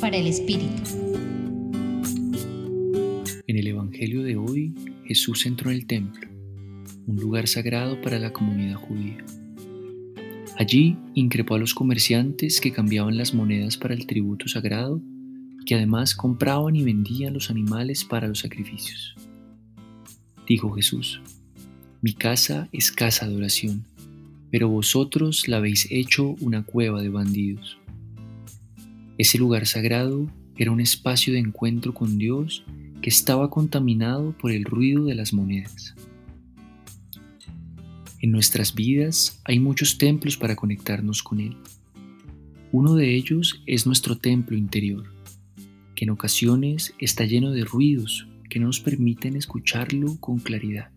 Para el Espíritu. En el Evangelio de hoy, Jesús entró en el templo, un lugar sagrado para la comunidad judía. Allí increpó a los comerciantes que cambiaban las monedas para el tributo sagrado que además compraban y vendían los animales para los sacrificios. Dijo Jesús, mi casa es casa de oración, pero vosotros la habéis hecho una cueva de bandidos. Ese lugar sagrado era un espacio de encuentro con Dios que estaba contaminado por el ruido de las monedas. En nuestras vidas hay muchos templos para conectarnos con Él. Uno de ellos es nuestro templo interior, que en ocasiones está lleno de ruidos que no nos permiten escucharlo con claridad.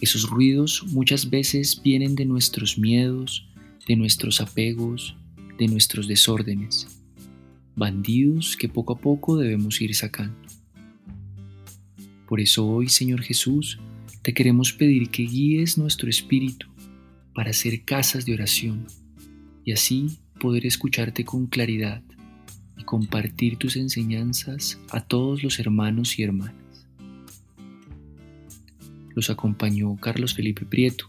Esos ruidos muchas veces vienen de nuestros miedos, de nuestros apegos, de nuestros desórdenes, bandidos que poco a poco debemos ir sacando. Por eso hoy, Señor Jesús, te queremos pedir que guíes nuestro espíritu para hacer casas de oración y así poder escucharte con claridad y compartir tus enseñanzas a todos los hermanos y hermanas. Los acompañó Carlos Felipe Prieto,